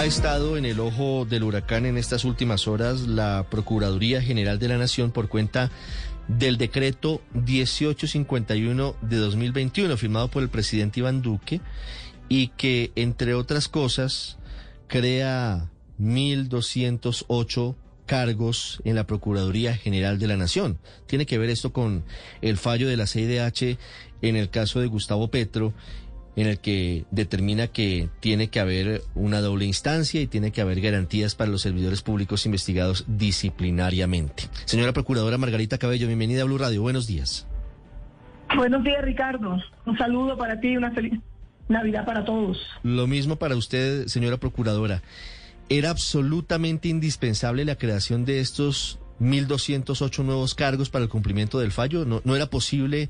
Ha estado en el ojo del huracán en estas últimas horas la Procuraduría General de la Nación por cuenta del decreto 1851 de 2021 firmado por el presidente Iván Duque y que, entre otras cosas, crea 1.208 cargos en la Procuraduría General de la Nación. Tiene que ver esto con el fallo de la CIDH en el caso de Gustavo Petro, en el que determina que tiene que haber una doble instancia y tiene que haber garantías para los servidores públicos investigados disciplinariamente. Señora Procuradora Margarita Cabello, bienvenida a Blue Radio. Buenos días. Buenos días, Ricardo. Un saludo para ti y una feliz Navidad para todos. Lo mismo para usted, señora Procuradora. ¿Era absolutamente indispensable la creación de estos 1.208 nuevos cargos para el cumplimiento del fallo? ¿No, no era posible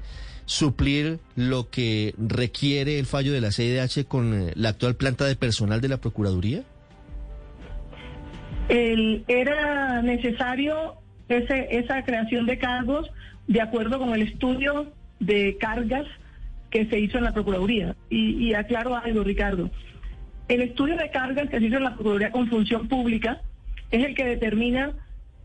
suplir lo que requiere el fallo de la CIDH con eh, la actual planta de personal de la Procuraduría? El, era necesario ese, esa creación de cargos de acuerdo con el estudio de cargas que se hizo en la Procuraduría. Y, y aclaro algo, Ricardo. El estudio de cargas que se hizo en la Procuraduría con función pública es el que determina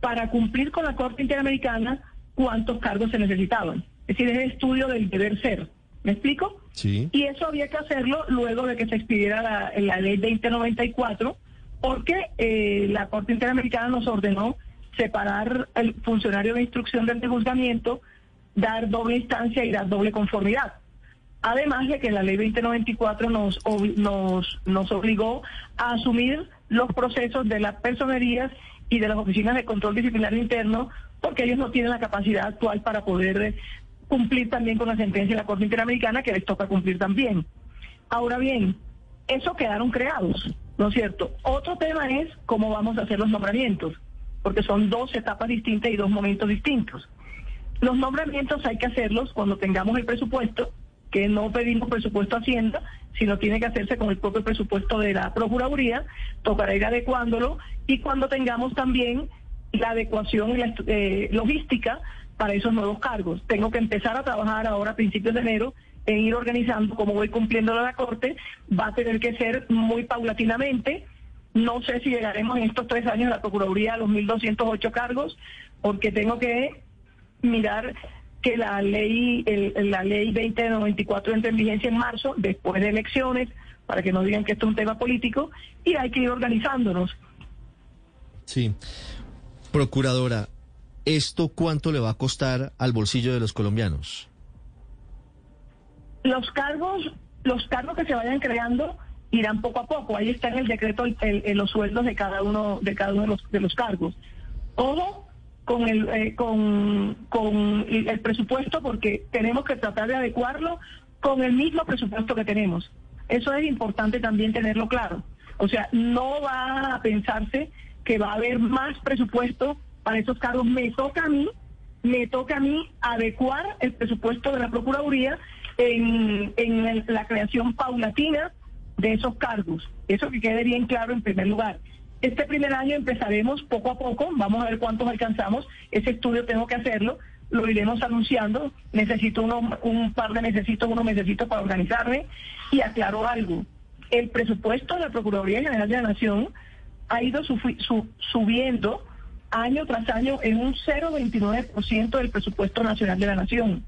para cumplir con la Corte Interamericana cuántos cargos se necesitaban. Es decir, es el estudio del deber ser. ¿Me explico? Sí. Y eso había que hacerlo luego de que se expidiera la, la ley 2094, porque eh, la Corte Interamericana nos ordenó separar el funcionario de instrucción del juzgamiento, dar doble instancia y dar doble conformidad. Además de que la ley 2094 nos, nos, nos obligó a asumir los procesos de las personerías y de las oficinas de control disciplinario interno, porque ellos no tienen la capacidad actual para poder eh, cumplir también con la sentencia de la Corte Interamericana que les toca cumplir también. Ahora bien, eso quedaron creados, ¿no es cierto? Otro tema es cómo vamos a hacer los nombramientos, porque son dos etapas distintas y dos momentos distintos. Los nombramientos hay que hacerlos cuando tengamos el presupuesto que no pedimos presupuesto a Hacienda, sino tiene que hacerse con el propio presupuesto de la Procuraduría, tocará ir adecuándolo y cuando tengamos también la adecuación y la eh, logística para esos nuevos cargos. Tengo que empezar a trabajar ahora a principios de enero en ir organizando cómo voy cumpliendo la Corte, va a tener que ser muy paulatinamente. No sé si llegaremos en estos tres años a la Procuraduría a los 1.208 cargos, porque tengo que mirar que la ley el, la ley 2094 entra en vigencia en marzo, después de elecciones, para que no digan que esto es un tema político, y hay que ir organizándonos. Sí. Procuradora, ¿esto cuánto le va a costar al bolsillo de los colombianos? Los cargos, los cargos que se vayan creando irán poco a poco. Ahí está en el decreto el, los sueldos de cada uno de cada uno de los, de los cargos. Todo con el, eh, con, con el presupuesto porque tenemos que tratar de adecuarlo con el mismo presupuesto que tenemos. Eso es importante también tenerlo claro. O sea, no va a pensarse que va a haber más presupuesto para esos cargos. Me toca a mí, me toca a mí adecuar el presupuesto de la Procuraduría en, la creación paulatina de esos cargos. Eso que quede bien claro en primer lugar. Este primer año empezaremos poco a poco, vamos a ver cuántos alcanzamos. Ese estudio tengo que hacerlo, lo iremos anunciando. Necesito uno, un par de necesitos, unos necesito para organizarme. Y aclaro algo, el presupuesto de la Procuraduría General de la Nación ha ido subiendo año tras año en un 0,29% del presupuesto nacional de la Nación.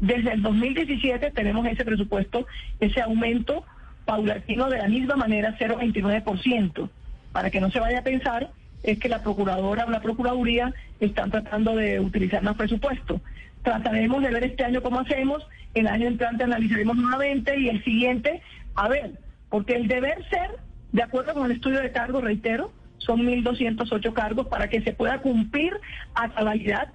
Desde el 2017 tenemos ese presupuesto, ese aumento paulatino de la misma manera, 0,29% para que no se vaya a pensar es que la procuradora o la procuraduría están tratando de utilizar más presupuesto. Trataremos de ver este año cómo hacemos, el año entrante analizaremos nuevamente y el siguiente, a ver, porque el deber ser, de acuerdo con el estudio de cargos, reitero, son 1.208 cargos para que se pueda cumplir a cabalidad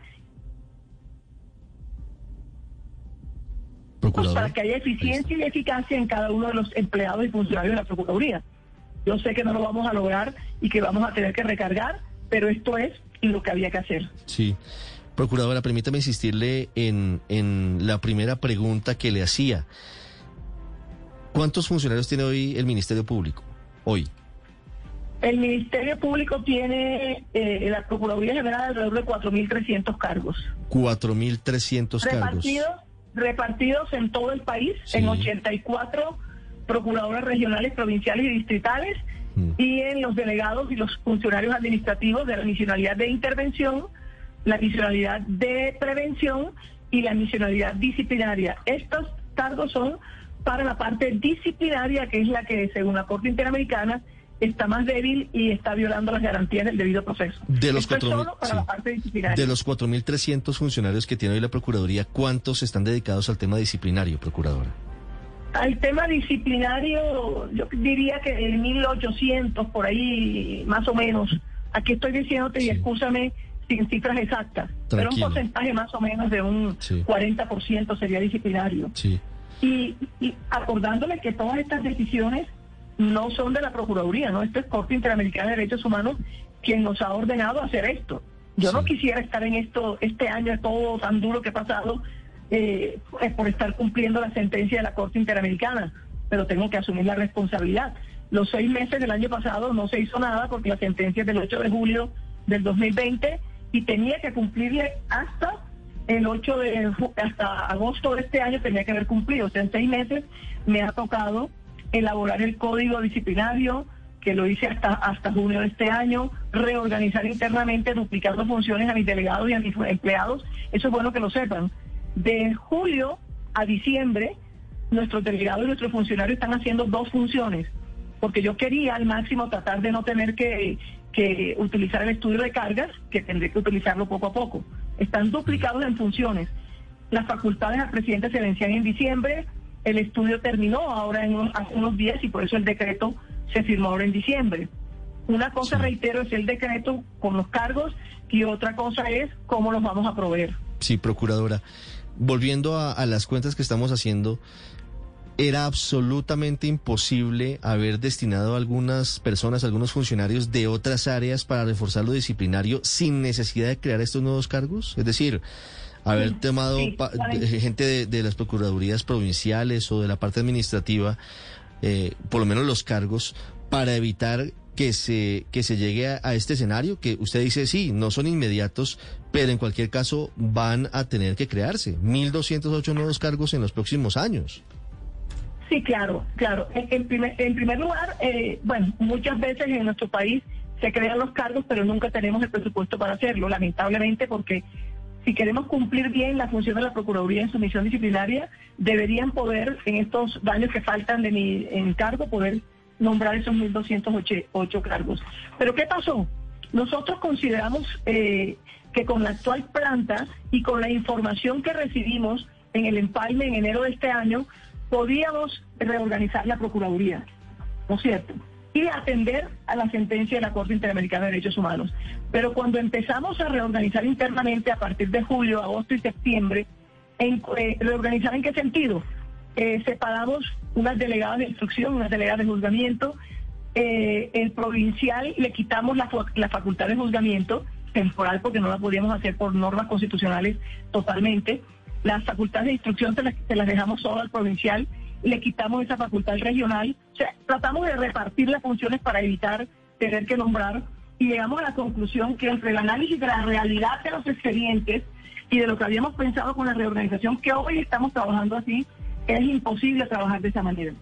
para que haya eficiencia y eficacia en cada uno de los empleados y funcionarios de la Procuraduría. Yo sé que no lo vamos a lograr y que vamos a tener que recargar, pero esto es lo que había que hacer. Sí. Procuradora, permítame insistirle en, en la primera pregunta que le hacía. ¿Cuántos funcionarios tiene hoy el Ministerio Público? Hoy. El Ministerio Público tiene eh, la Procuraduría General alrededor de 4.300 cargos. 4.300 cargos. Repartidos en todo el país, en 84 procuradoras regionales, provinciales y distritales, mm. y en los delegados y los funcionarios administrativos de la misionalidad de intervención, la misionalidad de prevención y la misionalidad disciplinaria. Estos cargos son para la parte disciplinaria, que es la que, según la Corte Interamericana, está más débil y está violando las garantías del debido proceso. De los 4.300 funcionarios que tiene hoy la Procuraduría, ¿cuántos están dedicados al tema disciplinario, Procuradora? Al tema disciplinario, yo diría que en 1.800, por ahí más o menos. Aquí estoy diciéndote, y escúchame sin cifras exactas, pero un porcentaje más o menos de un 40% sería disciplinario. Y, y acordándole que todas estas decisiones no son de la Procuraduría, ¿no? Esto es Corte Interamericana de Derechos Humanos quien nos ha ordenado hacer esto. Yo no quisiera estar en esto este año, todo tan duro que ha pasado, eh, por estar cumpliendo la sentencia de la Corte Interamericana, pero tengo que asumir la responsabilidad. Los seis meses del año pasado no se hizo nada porque la sentencia es del 8 de julio del 2020 y tenía que cumplirle hasta el 8 de hasta agosto de este año tenía que haber cumplido. O sea, en seis meses me ha tocado elaborar el código disciplinario, que lo hice hasta, hasta junio de este año, reorganizar internamente, duplicando funciones a mis delegados y a mis empleados. Eso es bueno que lo sepan. De julio a diciembre, nuestros delegados y nuestros funcionarios están haciendo dos funciones, porque yo quería al máximo tratar de no tener que, que utilizar el estudio de cargas, que tendré que utilizarlo poco a poco. Están duplicados en funciones. Las facultades al presidente se vencían en diciembre, el estudio terminó ahora en unos, hace unos días y por eso el decreto se firmó ahora en diciembre. Una cosa, reitero, es el decreto con los cargos y otra cosa es cómo los vamos a proveer. Sí, procuradora. Volviendo a, las cuentas que estamos haciendo, era absolutamente imposible haber destinado a algunas personas, algunos funcionarios de otras áreas para reforzar lo disciplinario sin necesidad de crear estos nuevos cargos? Es decir, haber tomado gente de, las procuradurías provinciales o de la parte administrativa, eh, por lo menos los cargos, para evitar que se, que se llegue a, este escenario que usted dice, sí, no son inmediatos, pero en cualquier caso van a tener que crearse 1.208 nuevos cargos en los próximos años. Sí, claro, claro. En, primer, en primer lugar, eh, bueno, muchas veces en nuestro país se crean los cargos, pero nunca tenemos el presupuesto para hacerlo, lamentablemente porque si queremos cumplir bien la función de la Procuraduría en su misión disciplinaria, deberían poder, en estos daños que faltan de mi encargo, poder nombrar esos 1.208 cargos. Pero ¿qué pasó? Nosotros consideramos eh, que con la actual planta y con la información que recibimos en el empalme en enero de este año, podíamos reorganizar la Procuraduría, ¿no es cierto? Y atender a la sentencia de la Corte Interamericana de Derechos Humanos. Pero cuando empezamos a reorganizar internamente a partir de julio, agosto y septiembre, en, eh, ¿reorganizar en qué sentido? Eh, separamos unas delegadas de instrucción, unas delegadas de juzgamiento, eh, el provincial le quitamos la, la facultad de juzgamiento temporal porque no la podíamos hacer por normas constitucionales totalmente. Las facultades de instrucción se las, se las dejamos solo al provincial le quitamos esa facultad regional. O sea, tratamos de repartir las funciones para evitar tener que nombrar y llegamos a la conclusión que entre el análisis de la realidad de los expedientes y de lo que habíamos pensado con la reorganización, que hoy estamos trabajando así, es imposible trabajar de esa manera.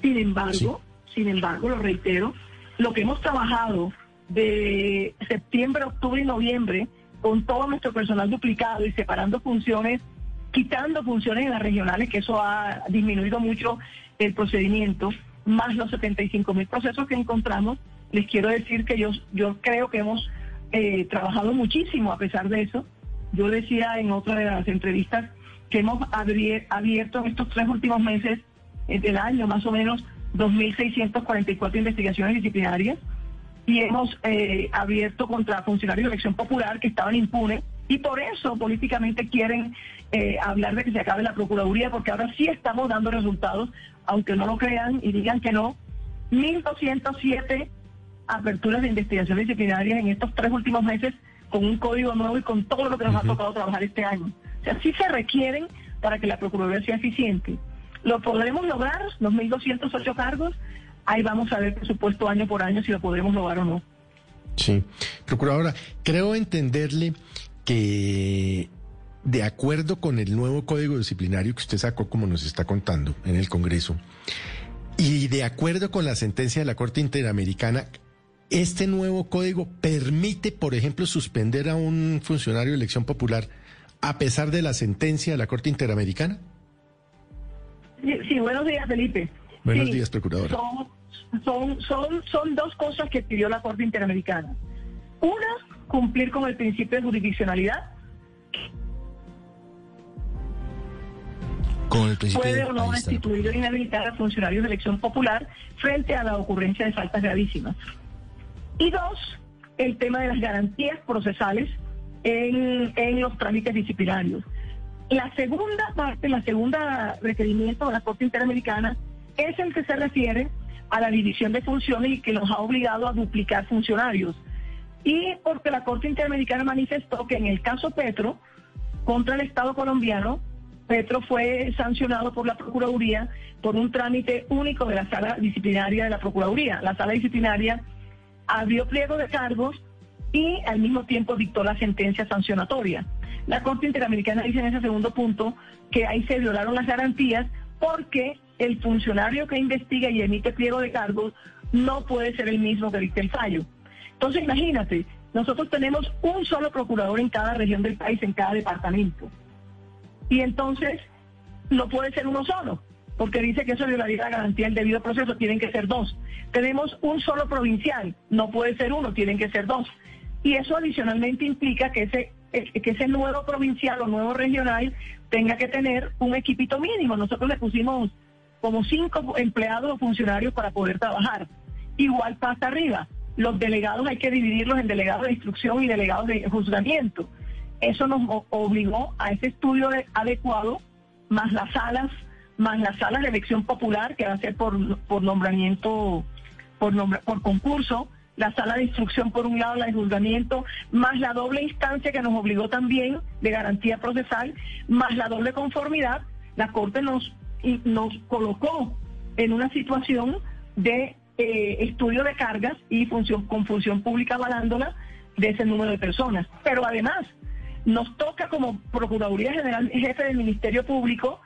Sin embargo, sin embargo, lo reitero, lo que hemos trabajado de septiembre, octubre y noviembre con todo nuestro personal duplicado y separando funciones quitando funciones en las regionales, que eso ha disminuido mucho el procedimiento, más los 75 mil procesos que encontramos, les quiero decir que yo, yo creo que hemos eh, trabajado muchísimo a pesar de eso. Yo decía en otra de las entrevistas que hemos abierto en estos tres últimos meses del año más o menos 2.644 investigaciones disciplinarias y hemos eh, abierto contra funcionarios de elección popular que estaban impunes Y por eso políticamente quieren eh, hablar de que se acabe la Procuraduría, porque ahora sí estamos dando resultados, aunque no lo crean y digan que no. 1.207 aperturas de investigación disciplinaria en estos tres últimos meses con un código nuevo y con todo lo que nos ha tocado trabajar este año. O sea, sí se requieren para que la Procuraduría sea eficiente. ¿Lo podremos lograr? Los 1.208 cargos. Ahí vamos a ver presupuesto año por año si lo podremos lograr o no. Sí. Procuradora, creo entenderle que de acuerdo con el nuevo código disciplinario que usted sacó, como nos está contando en el Congreso, y de acuerdo con la sentencia de la Corte Interamericana, este nuevo código permite, por ejemplo, suspender a un funcionario de elección popular a pesar de la sentencia de la Corte Interamericana. Sí, buenos días, Felipe. Buenos días, procuradora. Son, son, son, dos cosas que pidió la Corte Interamericana. Una, cumplir con el principio de jurisdiccionalidad. Con el principio Puede de... o no destituir o inhabilitar a funcionarios de elección popular frente a la ocurrencia de faltas gravísimas. Y dos, el tema de las garantías procesales en, en los trámites disciplinarios. La segunda parte, la segunda requerimiento de la Corte Interamericana es el que se refiere a la división de funciones y que nos ha obligado a duplicar funcionarios. Y porque la Corte Interamericana manifestó que en el caso Petro, contra el Estado colombiano, Petro fue sancionado por la Procuraduría por un trámite único de la sala disciplinaria de la Procuraduría. La sala disciplinaria abrió pliego de cargos y al mismo tiempo dictó la sentencia sancionatoria. La Corte Interamericana dice en ese segundo punto que ahí se violaron las garantías porque el funcionario que investiga y emite pliego de cargos no puede ser el mismo que dicte el fallo. Entonces imagínate, nosotros tenemos un solo procurador en cada región del país, en cada departamento. Y entonces no puede ser uno solo, porque dice que eso violaría la garantía del debido proceso, tienen que ser dos. Tenemos un solo provincial, no puede ser uno, tienen que ser dos. Y eso adicionalmente implica que ese, que ese nuevo provincial o nuevo regional tenga que tener un equipito mínimo. Nosotros le pusimos como cinco empleados o funcionarios para poder trabajar. Igual pasa arriba. Los delegados hay que dividirlos en delegados de instrucción y delegados de juzgamiento. Eso nos obligó a ese estudio de- adecuado, más las salas, más las salas de elección popular, que va a ser por, por nombramiento, por, nombra- por concurso, la sala de instrucción por un lado, la de juzgamiento, más la doble instancia que nos obligó también de garantía procesal, más la doble conformidad, la Corte nos, nos colocó en una situación de eh, estudio de cargas y función con función pública avalándola de ese número de personas. Pero además, nos toca como Procuraduría General, jefe del Ministerio Público,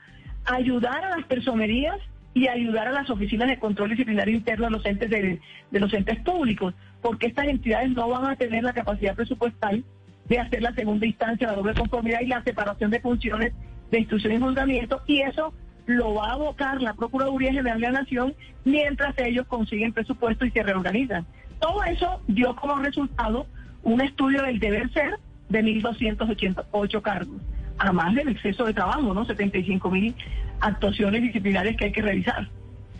ayudar a las personerías y ayudar a las oficinas de control disciplinario interno de los entes de, de los entes públicos, porque estas entidades no van a tener la capacidad presupuestal de hacer la segunda instancia, la doble conformidad y la separación de funciones de instrucción y juzgamiento, y eso lo va a abocar la Procuraduría General de la Nación mientras ellos consiguen presupuesto y se reorganizan. Todo eso dio como resultado un estudio del deber ser de 1.288 cargos, además del exceso de trabajo, ¿no? 75 mil actuaciones disciplinarias que hay que revisar.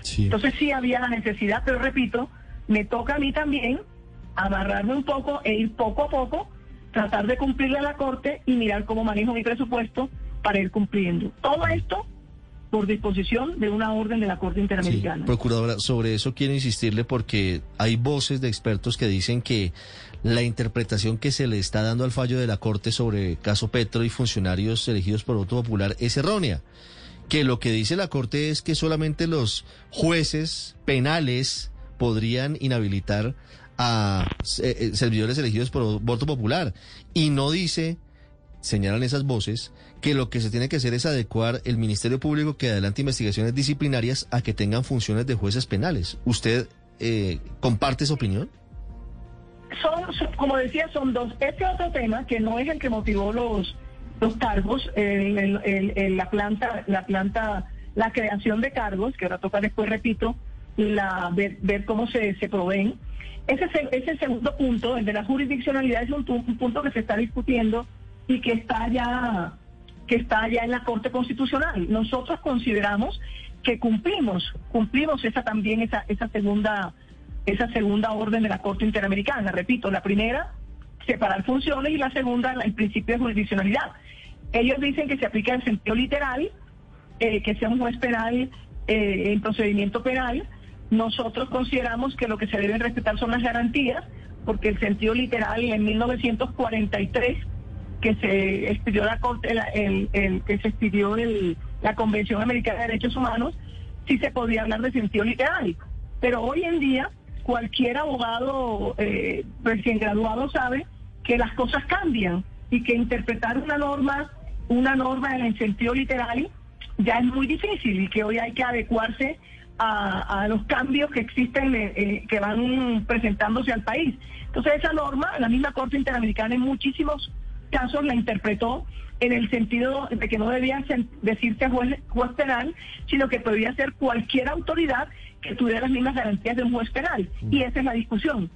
Sí. Entonces sí había la necesidad, pero repito, me toca a mí también amarrarme un poco e ir poco a poco, tratar de cumplirle a la Corte y mirar cómo manejo mi presupuesto para ir cumpliendo. Todo esto por disposición de una orden de la Corte Interamericana. procuradora, sobre eso quiero insistirle porque hay voces de expertos que dicen que la interpretación que se le está dando al fallo de la Corte sobre caso Petro y funcionarios elegidos por voto popular es errónea. Que lo que dice la Corte es que solamente los jueces penales podrían inhabilitar a eh, eh, servidores elegidos por voto popular. Y no dice, señalan esas voces, que lo que se tiene que hacer es adecuar el Ministerio Público que adelante investigaciones disciplinarias a que tengan funciones de jueces penales. ¿Usted eh, comparte esa opinión? son, como decía, son dos. Este otro tema, que no es el que motivó los, los cargos, el- la planta, la planta, la creación de cargos, que ahora toca después, repito, la, ver, ver cómo se, se proveen. Ese, se- ese segundo punto, el de la jurisdiccionalidad, es un punto que se está discutiendo y que está ya que está ya en la Corte Constitucional. Nosotros consideramos que cumplimos, cumplimos esa también esa, esa segunda esa segunda orden de la Corte Interamericana. Repito, la primera separar funciones y la segunda, el principio de jurisdiccionalidad. Ellos dicen que se aplica en sentido literal, eh, que sea un juez penal eh, en procedimiento penal. Nosotros consideramos que lo que se deben respetar son las garantías, porque el sentido literal en 1943 que se expidió la corte, el, que se expidió el, la Convención Americana de Derechos Humanos, sí se podía hablar de sentido literal. Pero hoy en día cualquier abogado eh, recién graduado sabe que las cosas cambian y que interpretar una norma, una norma en el sentido literal ya es muy difícil y que hoy hay que adecuarse a, los cambios que existen, eh, eh, que van presentándose al país. Entonces esa norma, la misma Corte Interamericana en muchísimos casos la interpretó en el sentido de que no debía decirse juez, juez penal, sino que podía ser cualquier autoridad que tuviera las mismas garantías de un juez penal. Mm. Y esa es la discusión.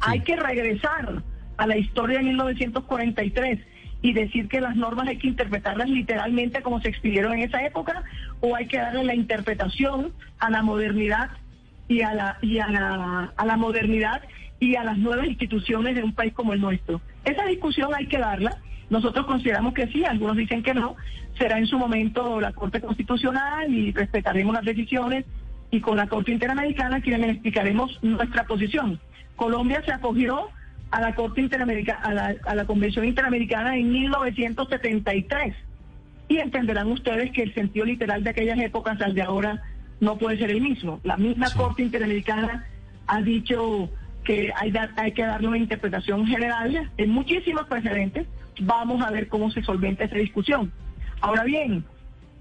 Hay que regresar a la historia de 1943 y decir que las normas hay que interpretarlas literalmente como se expidieron en esa época o hay que darle la interpretación a la modernidad y a la y a la, a la modernidad y a las nuevas instituciones de un país como el nuestro. Esa discusión hay que darla. Nosotros consideramos que sí, algunos dicen que no. Será en su momento la Corte Constitucional y respetaremos las decisiones y con la Corte Interamericana quienes explicaremos nuestra posición. Colombia se acogió a la Corte Interamericana, a la, a la Convención Interamericana en 1973 y entenderán ustedes que el sentido literal de aquellas épocas al de ahora no puede ser el mismo. La misma Corte Interamericana ha dicho que hay, hay que darle una interpretación general en muchísimos precedentes. Vamos a ver cómo se solventa esa discusión. Ahora bien,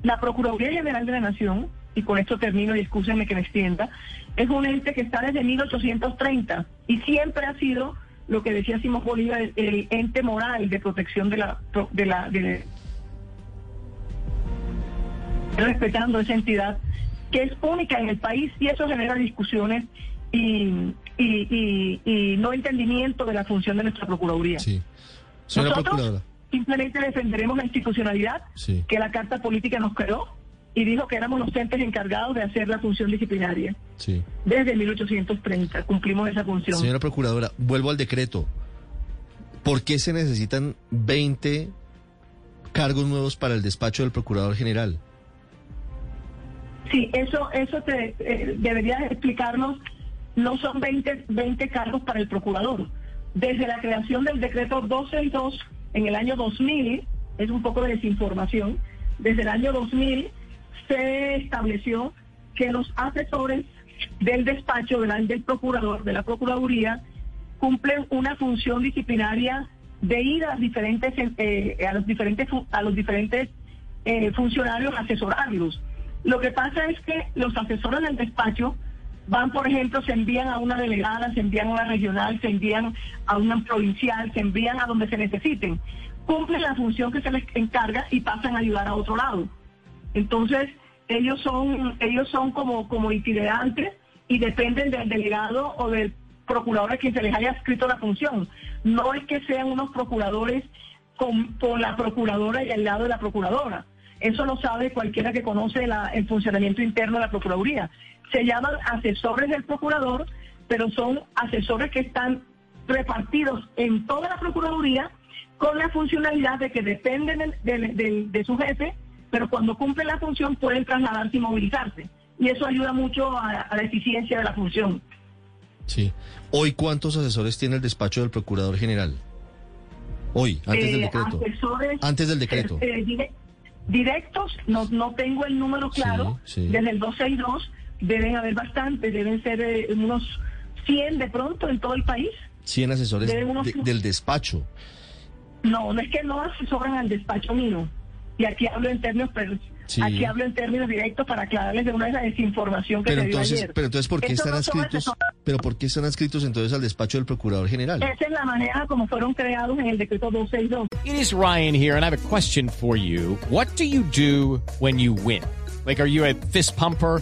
la Procuraduría General de la Nación y con esto termino y excúsenme que me extienda, es un ente que está desde 1830 y siempre ha sido lo que decía Simón Bolívar, el, ente moral de protección de la, de la, de, respetando esa entidad que es única en el país y eso genera discusiones y, y, y, no entendimiento de la función de nuestra Procuraduría. Sí. Nosotros simplemente defenderemos la institucionalidad que la Carta Política nos creó y dijo que éramos los entes encargados de hacer la función disciplinaria. Sí. Desde 1830 cumplimos esa función. Señora Procuradora, vuelvo al decreto. ¿Por qué se necesitan 20 cargos nuevos para el despacho del Procurador General? Sí, eso, eso te, eh, debería explicarnos. No son 20, 20 cargos para el Procurador. Desde la creación del decreto 262 en el año 2000, es un poco de desinformación, desde el año 2000 se estableció que los asesores del despacho del procurador, de la Procuraduría, cumplen una función disciplinaria de ir a, diferentes, eh, a los diferentes, a los diferentes eh, funcionarios asesorarlos. Lo que pasa es que los asesores del despacho van, por ejemplo, se envían a una delegada, se envían a una regional, se envían a una provincial, se envían a donde se necesiten. Cumplen la función que se les encarga y pasan a ayudar a otro lado. Entonces, ellos son, ellos son como, como itinerantes y dependen del delegado o del procurador a quien se les haya escrito la función. No es que sean unos procuradores con, la procuradora y al lado de la procuradora. Eso lo sabe cualquiera que conoce el funcionamiento interno de la Procuraduría. Se llaman asesores del procurador, pero son asesores que están repartidos en toda la Procuraduría con la funcionalidad de que dependen de su jefe pero cuando cumplen la función pueden trasladarse y movilizarse. Y eso ayuda mucho a, la eficiencia de la función. Sí. Hoy, ¿cuántos asesores tiene el despacho del Procurador General? Hoy, antes del eh, decreto. antes del decreto. Eh, directos, no, no tengo el número claro. Desde el 262 deben haber bastantes, deben ser eh, unos 100 de pronto en todo el país. 100 asesores del despacho. No, no es que no asesoran al despacho mío y aquí hablo en términos aquí hablo en términos directos para aclararles de una vez la desinformación que pero se dio entonces, ayer. Pero entonces, ¿por qué están adscritos? Pero ¿por qué están adscritos entonces al despacho del Procurador General? Esa es la manera como fueron creados en el decreto 262. It is Ryan here and I have a question for you. What do you do when you win? Like, are you a fist pumper,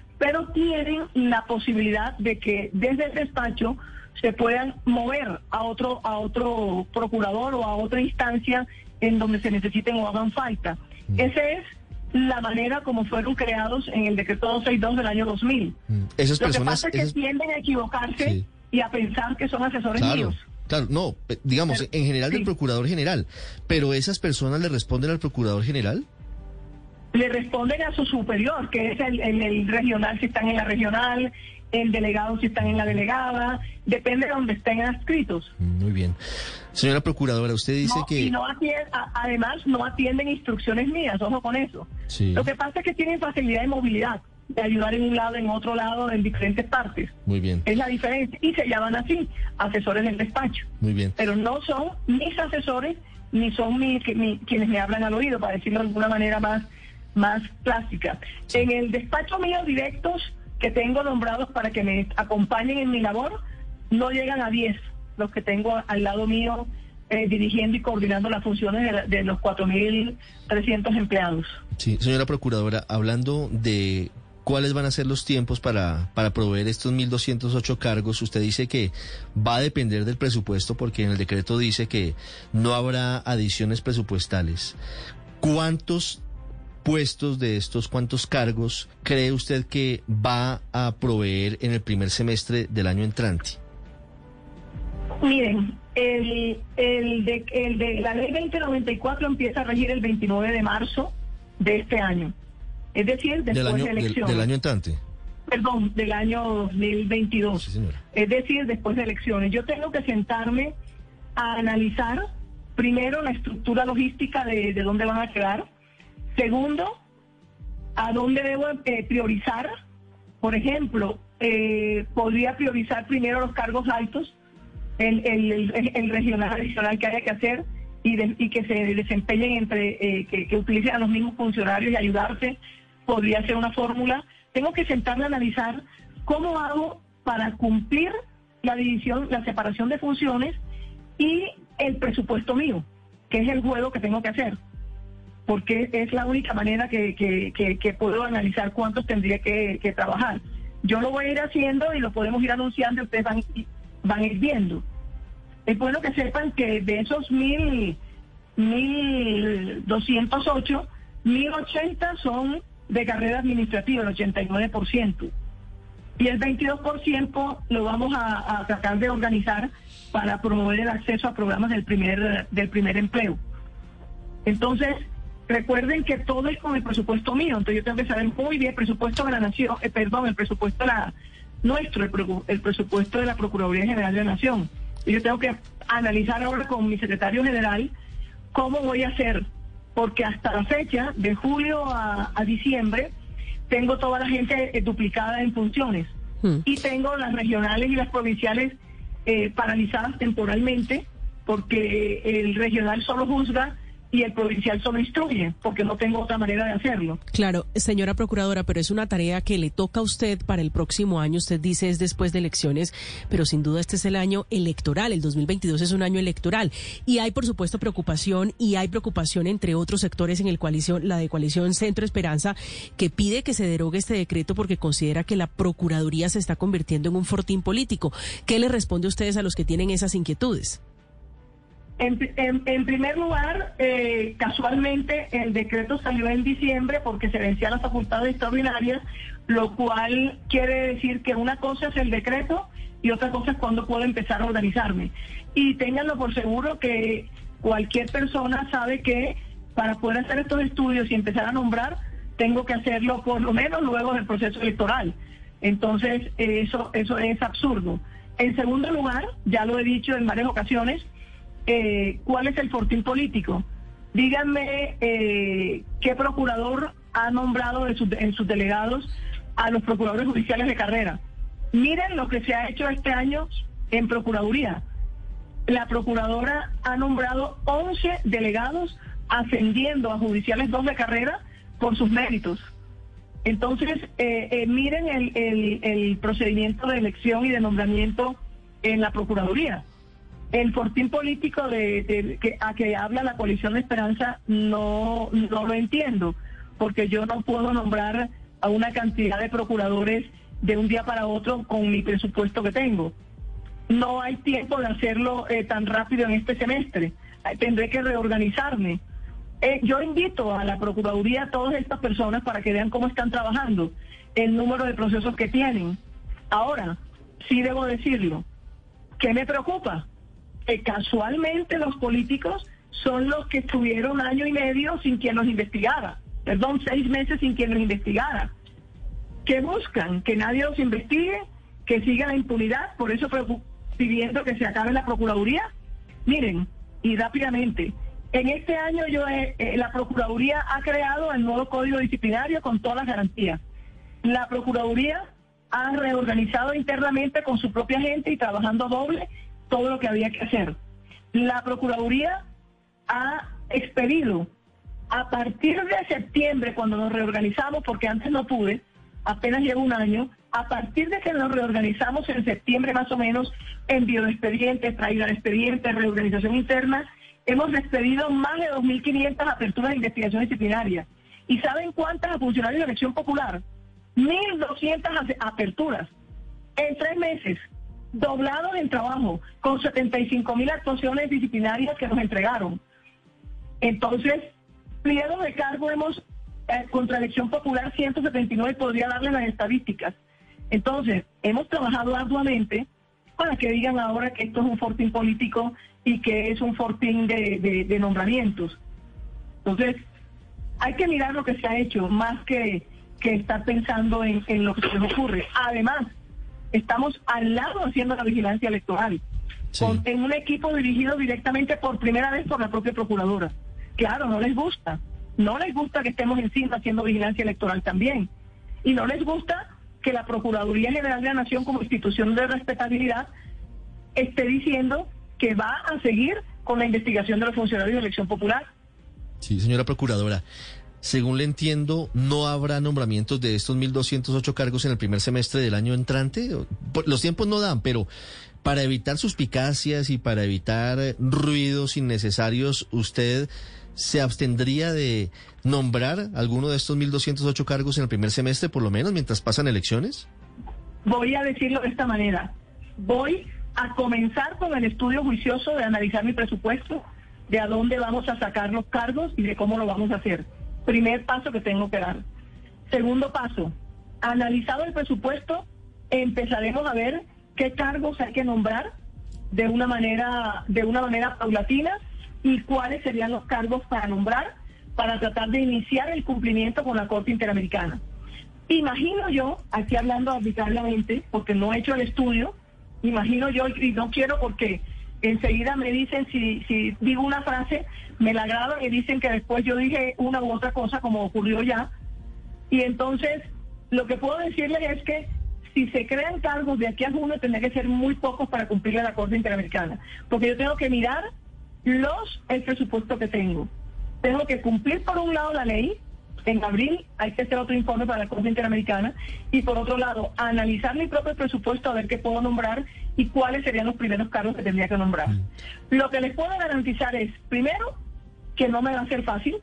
Pero tienen la posibilidad de que desde el despacho se puedan mover a otro, a otro procurador o a otra instancia en donde se necesiten o hagan falta. Esa es la manera como fueron creados en el decreto 262 del año 2000. Mm. Esas Lo que personas... pasa es que tienden a equivocarse Sí. y a pensar que son asesores Claro, míos. claro, no, digamos, Pero- en general del procurador general, pero esas personas le responden al procurador general. Le responden a su superior, que es el, el- el regional si están en la regional, el delegado si están en la delegada, depende de donde estén adscritos. Muy bien. Señora procuradora, usted dice No, que... y no además no atienden instrucciones mías, ojo con eso. Sí. Lo que pasa es que tienen facilidad de movilidad, de ayudar en un lado, en otro lado, en diferentes partes. Muy bien, Es la diferencia. Y se llaman así, asesores del despacho. muy bien. Pero no son mis asesores, ni son mis, mi- quienes me hablan al oído, para decirlo de alguna manera más, más plástica. En el despacho mío directos que tengo nombrados para que me acompañen en mi labor, no llegan a 10 los que tengo al lado mío eh, dirigiendo y coordinando las funciones de, la- de los 4.300 empleados. Sí, señora procuradora, hablando de cuáles van a ser los tiempos para, para proveer estos 1.208 cargos, usted dice que va a depender del presupuesto porque en el decreto dice que no habrá adiciones presupuestales. ¿Cuántos puestos de estos, cuántos cargos cree usted que va a proveer en el primer semestre del año entrante? Miren, el, el, de, el de la ley 2094 empieza a regir el 29 de marzo de este año. Es decir, después Del año, de elecciones. del año entrante. Perdón, del año 2022. Sí. Es decir, después de elecciones. Yo tengo que sentarme a analizar primero la estructura logística de, de dónde van a quedar. Segundo, a dónde debo eh, priorizar. Por ejemplo, eh, podría priorizar primero los cargos altos, el, el, regional adicional que haya que hacer y que se desempeñen entre, eh, que, que utilicen a los mismos funcionarios y ayudarse. Podría ser una fórmula. Tengo que sentarme a analizar cómo hago para cumplir la división, la separación de funciones y el presupuesto mío, que es el juego que tengo que hacer porque es la única manera que, puedo analizar cuántos tendría que, trabajar. Yo lo voy a ir haciendo y lo podemos ir anunciando y ustedes van, van a ir viendo. Es bueno que sepan que de esos mil, mil doscientos ocho, mil ochenta son de carrera administrativa, el 89%. Y el 22% lo vamos a, a tratar de organizar para promover el acceso a programas del primer, del primer empleo. Entonces, recuerden que todo es con el presupuesto mío, entonces yo tengo que saber muy bien el presupuesto de la nación, eh, perdón, el presupuesto de la nuestro, el, el presupuesto de la Procuraduría General de la Nación. Y yo tengo que analizar ahora con mi secretario general cómo voy a hacer, porque hasta la fecha, de julio a, a diciembre, tengo toda la gente eh, duplicada en funciones y tengo las regionales y las provinciales eh, paralizadas temporalmente porque el regional solo juzga y el provincial solo instruye, porque no tengo otra manera de hacerlo. Claro, señora procuradora, pero es una tarea que le toca a usted para el próximo año. Usted dice es después de elecciones, pero sin duda este es el año electoral. El 2022 es un año electoral. Y hay, por supuesto, preocupación y hay preocupación entre otros sectores en el coalición, la de coalición Centro Esperanza, que pide que se derogue este decreto porque considera que la Procuraduría se está convirtiendo en un fortín político. ¿Qué le responde a ustedes a los que tienen esas inquietudes? En, primer lugar, eh, casualmente el decreto salió en diciembre porque se vencían las facultades extraordinarias, lo cual quiere decir que una cosa es el decreto y otra cosa es cuando puedo empezar a organizarme. Y ténganlo por seguro que cualquier persona sabe que para poder hacer estos estudios y empezar a nombrar, tengo que hacerlo por lo menos luego del proceso electoral. Entonces, eso, eso es absurdo. En segundo lugar, ya lo he dicho en varias ocasiones, eh, cuál es el fortín político. Díganme eh, qué procurador ha nombrado en sus delegados a los procuradores judiciales de carrera. Miren lo que se ha hecho este año en Procuraduría. La Procuradora ha nombrado 11 delegados ascendiendo a judiciales dos de carrera por sus méritos. Entonces, eh, eh, miren el procedimiento de elección y de nombramiento en la Procuraduría. El fortín político de, que, a que habla la coalición de Esperanza no, no lo entiendo, porque yo no puedo nombrar a una cantidad de procuradores de un día para otro con mi presupuesto que tengo. No hay tiempo de hacerlo eh, tan rápido en este semestre. Tendré que reorganizarme. Eh, yo invito a la Procuraduría a todas estas personas para que vean cómo están trabajando, el número de procesos que tienen. Ahora, sí debo decirlo, ¿qué me preocupa? Que casualmente los políticos son los que estuvieron año y medio sin quien los investigara, perdón, seis meses sin quien los investigara. ¿Qué buscan? Que nadie los investigue, que siga la impunidad, por eso pidiendo que se acabe la Procuraduría. Miren, y rápidamente, en este año yo he- eh, la Procuraduría ha creado el nuevo Código Disciplinario con todas las garantías. La Procuraduría ha reorganizado internamente con su propia gente y trabajando doble todo lo que había que hacer. La Procuraduría ha expedido a partir de septiembre, cuando nos reorganizamos, porque antes no pude, apenas llevo un año, a partir de que nos reorganizamos en septiembre más o menos, envío de expedientes, traída de expedientes, reorganización interna, hemos despedido más de 2.500 aperturas de investigación disciplinaria. ¿Y saben cuántas a funcionarios de elección popular? 1.200 ase- aperturas en tres meses, doblados en trabajo, con 75.000 actuaciones disciplinarias que nos entregaron. Entonces, pliegos de cargo hemos, eh, contra elección popular 179, podría darle las estadísticas. Entonces, hemos trabajado arduamente para que digan ahora que esto es un fortín político y que es un fortín de, nombramientos. Entonces, hay que mirar lo que se ha hecho más que, que estar pensando en, lo que se les ocurre. Además, estamos al lado haciendo la vigilancia electoral, Sí. con- en un equipo dirigido directamente por primera vez por la propia procuradora. Claro, no les gusta. No les gusta que estemos encima haciendo vigilancia electoral también. Y no les gusta que la Procuraduría General de la Nación como institución de respetabilidad esté diciendo que va a seguir con la investigación de los funcionarios de elección popular. Sí, señora procuradora. Según le entiendo, ¿no habrá nombramientos de estos 1.208 cargos en el primer semestre del año entrante? Los tiempos no dan, pero para evitar suspicacias y para evitar ruidos innecesarios, ¿usted se abstendría de nombrar alguno de estos 1.208 cargos en el primer semestre, por lo menos, mientras pasan elecciones? Voy a decirlo de esta manera. Voy a comenzar con el estudio juicioso de analizar mi presupuesto, de a dónde vamos a sacar los cargos y de cómo lo vamos a hacer. Primer paso que tengo que dar. Segundo paso, analizado el presupuesto, empezaremos a ver qué cargos hay que nombrar de una manera, de una manera paulatina y cuáles serían los cargos para nombrar para tratar de iniciar el cumplimiento con la Corte Interamericana. Imagino yo, aquí hablando arbitrariamente, porque no he hecho el estudio, imagino yo, y no quiero porque enseguida me dicen, si, si digo una frase, me la graban y dicen que después yo dije una u otra cosa, como ocurrió ya. Y entonces, lo que puedo decirles es que si se crean cargos de aquí a junio, tendrá que ser muy pocos para cumplirle a la Corte Interamericana. Porque yo tengo que mirar los el presupuesto que tengo. Tengo que cumplir por un lado la ley, en abril hay que hacer otro informe para la Corte Interamericana, y por otro lado, analizar mi propio presupuesto a ver qué puedo nombrar y cuáles serían los primeros cargos que tendría que nombrar. Lo que les puedo garantizar es, primero, que no me va a ser fácil.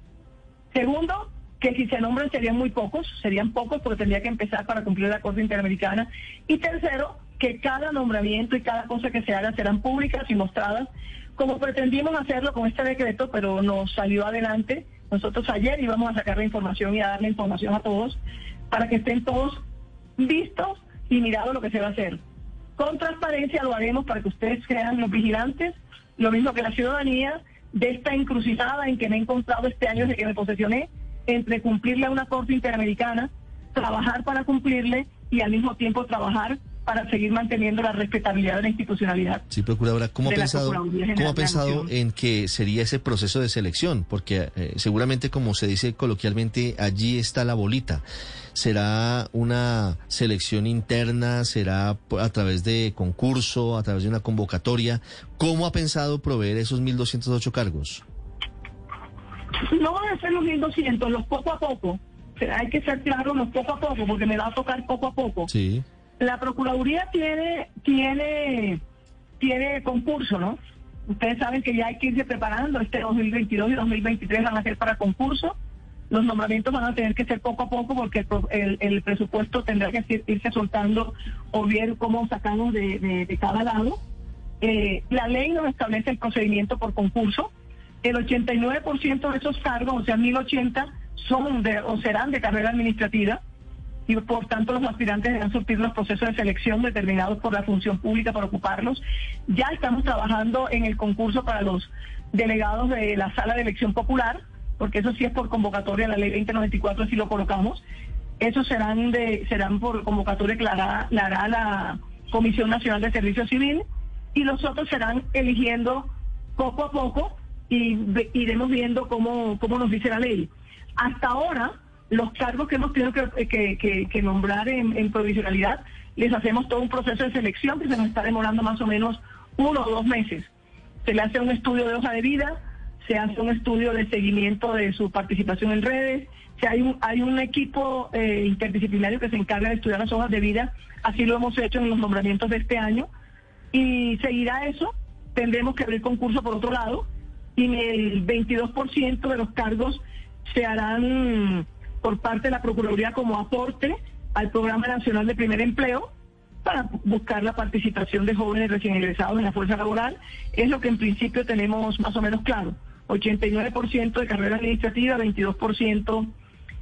Segundo, que si se nombran serían muy pocos, serían pocos porque tendría que empezar para cumplir la Corte Interamericana. Y tercero, que cada nombramiento y cada cosa que se haga serán públicas y mostradas, como pretendimos hacerlo con este decreto, pero nos salió adelante. Nosotros ayer íbamos a sacar la información y a darle información a todos para que estén todos vistos y mirados lo que se va a hacer. Con transparencia lo haremos para que ustedes sean los vigilantes, lo mismo que la ciudadanía, de esta encrucijada en que me he encontrado este año desde que me posesioné, entre cumplirle a una corte interamericana, trabajar para cumplirle y al mismo tiempo trabajar para seguir manteniendo la respetabilidad de la institucionalidad. Sí, procuradora, ¿cómo ha pensado, ¿cómo ha pensado en que sería ese proceso de selección? Porque eh, seguramente, como se dice coloquialmente, allí está la bolita. ¿Será una selección interna? ¿Será a través de concurso? ¿A través de una convocatoria? ¿Cómo ha pensado proveer esos 1.208 cargos? No van a ser los 1.200, los poco a poco. Hay que ser claro, los poco a poco, porque me va a tocar poco a poco. Sí. La Procuraduría tiene, tiene, tiene concurso, ¿no? Ustedes saben que ya hay que irse preparando. Este 2022 y 2023 van a ser para concurso. Los nombramientos van a tener que ser poco a poco porque el, el- presupuesto tendrá que ir- irse soltando o bien cómo sacamos de, de- de cada lado. Eh, la ley nos establece el procedimiento por concurso. El 89% de esos cargos, o sea, 1080, son de, o serán de carrera administrativa y por tanto los aspirantes deberán surtir los procesos de selección determinados por la función pública para ocuparlos. Ya estamos trabajando en el concurso para los delegados de la sala de elección popular, porque eso sí es por convocatoria, la ley 2094 así lo colocamos. Esos serán de serán por convocatoria que la hará la Comisión Nacional de Servicio Civil y los otros serán eligiendo poco a poco y ve- iremos viendo cómo, cómo nos dice la ley. Hasta ahora, los cargos que hemos tenido que, que nombrar en, en provisionalidad, les hacemos todo un proceso de selección que se nos está demorando más o menos uno o dos meses. Se le hace un estudio de hoja de vida, se hace un estudio de seguimiento de su participación en redes, se hay un, hay un equipo eh, interdisciplinario que se encarga de estudiar las hojas de vida, así lo hemos hecho en los nombramientos de este año, y seguirá eso, tendremos que abrir concurso por otro lado, y el 22% de los cargos se harán por parte de la Procuraduría como aporte al Programa Nacional de Primer Empleo para buscar la participación de jóvenes recién egresados en la fuerza laboral. Es lo que en principio tenemos más o menos claro. 89% de carrera administrativa, 22%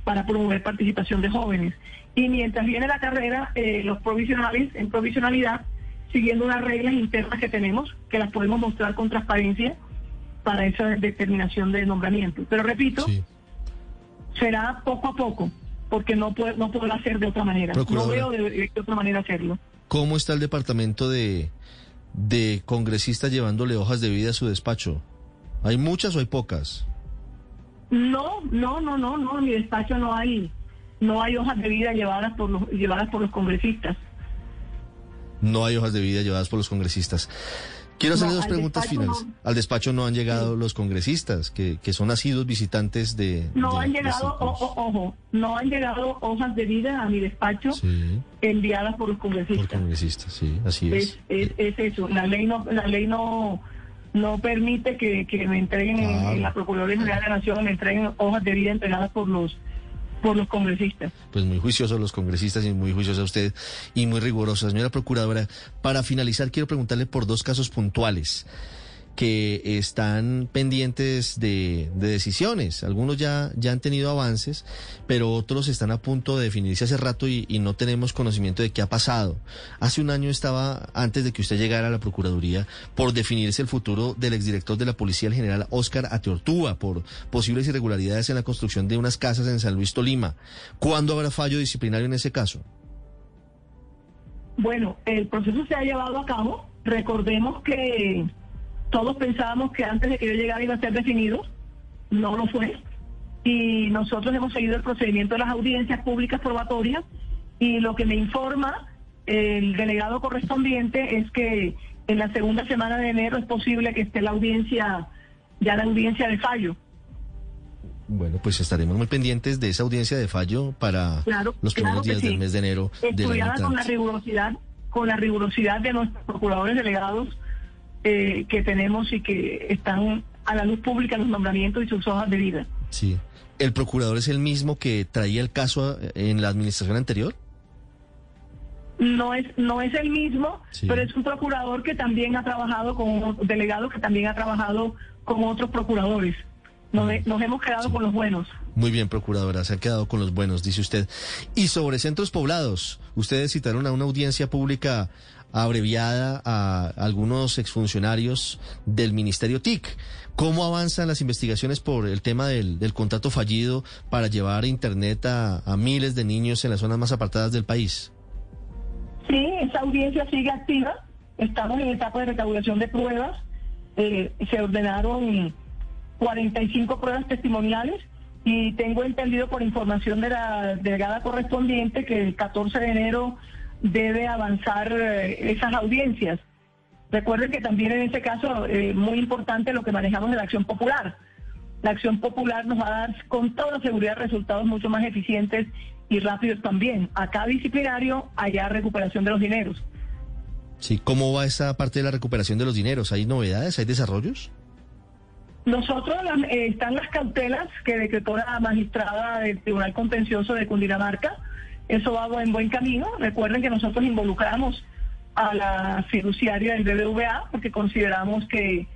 para promover participación de jóvenes. Y mientras viene la carrera, eh, los provisionales, en provisionalidad, siguiendo unas reglas internas que tenemos, que las podemos mostrar con transparencia para esa determinación de nombramiento. Pero repito. Será poco a poco, porque no puede, no podrá ser de otra manera. No veo de, de otra manera hacerlo. ¿Cómo está el departamento de, de congresistas llevándole hojas de vida a su despacho? ¿Hay muchas o hay pocas? No, no, no, no, no, en mi despacho no hay, no hay hojas de vida llevadas por los, llevadas por los congresistas. No hay hojas de vida llevadas por los congresistas. Quiero hacerle No, dos preguntas finales. no. Al despacho no han llegado los congresistas, que, que son asiduos visitantes de... No de- han llegado, o- o- ojo, no han llegado hojas de vida a mi despacho Sí, enviadas por los por congresistas. congresistas, sí, así es. es, es, es eso. La ley no, la ley no, no permite que, que me entreguen en- Claro. en, la Procuraduría General de la Nación, me entreguen hojas de vida entregadas por los por los congresistas. Pues muy juiciosos los congresistas y muy juiciosa usted y muy rigurosa. Señora Procuradora, para finalizar quiero preguntarle por dos casos puntuales que están pendientes de, de decisiones. Algunos ya, ya han tenido avances, pero otros están a punto de definirse hace rato y, y no tenemos conocimiento de qué ha pasado. Hace un año estaba, antes de que usted llegara a la Procuraduría, por definirse el futuro del exdirector de la Policía, el general Oscar Ateortúa, por posibles irregularidades en la construcción de unas casas en San Luis Tolima. ¿Cuándo habrá fallo disciplinario en ese caso? Bueno, el proceso se ha llevado a cabo. Recordemos que todos pensábamos que antes de que yo llegara iba a ser definido. No lo fue. Y nosotros hemos seguido el procedimiento de las audiencias públicas probatorias. Y lo que me informa el delegado correspondiente es que en la segunda semana de enero es posible que esté la audiencia, ya la audiencia de fallo. Bueno, pues estaremos muy pendientes de esa audiencia de fallo para Claro, los primeros días sí. del mes de enero estudiada con la rigurosidad con la rigurosidad de nuestros procuradores delegados eh, que tenemos y que están a la luz pública los nombramientos y sus hojas de vida. Sí. ¿El procurador es el mismo que traía el caso eh, en la administración anterior? No es no es el mismo, Sí. pero es un procurador que también ha trabajado con delegado que también ha trabajado con otros procuradores. Nos, nos hemos quedado con los buenos. Muy bien, procuradora, se ha quedado con los buenos, dice usted. Y sobre centros poblados, ustedes citaron a una audiencia pública abreviada a algunos exfuncionarios del Ministerio TIC. ¿Cómo avanzan las investigaciones por el tema del, del contrato fallido para llevar Internet a, a miles de niños en las zonas más apartadas del país? Sí, esa audiencia sigue activa. Estamos en etapa de recaudación de pruebas. Eh, se ordenaron 45 pruebas testimoniales y tengo entendido por información de la delegada correspondiente que el 14 de enero debe avanzar eh, esas audiencias. Recuerden que también en este caso eh, muy importante lo que manejamos de la acción popular. La acción popular nos va a dar con toda seguridad resultados mucho más eficientes y rápidos también. Acá disciplinario, allá recuperación de los dineros. Sí, ¿cómo va esa parte de la recuperación de los dineros? ¿Hay novedades? ¿Hay desarrollos? Nosotros eh, están las cautelas que decretó la magistrada del Tribunal Contencioso de Cundinamarca. Eso va en buen camino. Recuerden que nosotros involucramos a la fiduciaria del BBVA porque consideramos que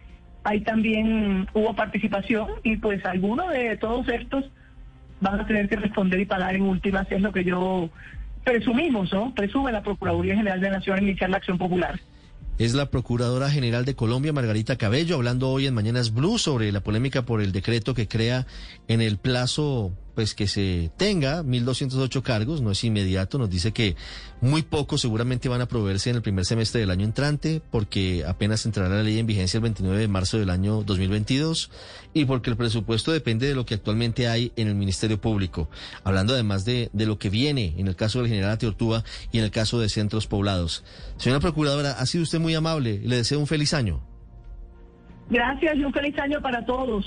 ahí también hubo participación y pues algunos de todos estos van a tener que responder y pagar en últimas, es lo que yo presumimos, ¿no? Presume la Procuraduría General de la Nación iniciar la acción popular es la Procuradora General de Colombia, Margarita Cabello, hablando hoy en Mañanas Blue sobre la polémica por el decreto que crea en el plazo pues que se tenga 1.208 cargos, no es inmediato, nos dice que muy pocos seguramente van a proveerse en el primer semestre del año entrante, porque apenas entrará la ley en vigencia el 29 de marzo del año 2022 y porque el presupuesto depende de lo que actualmente hay en el Ministerio Público, hablando además de, de lo que viene en el caso del general Teortúa y en el caso de centros poblados. Señora Procuradora, ha sido usted muy amable, le deseo un feliz año. Gracias y un feliz año para todos.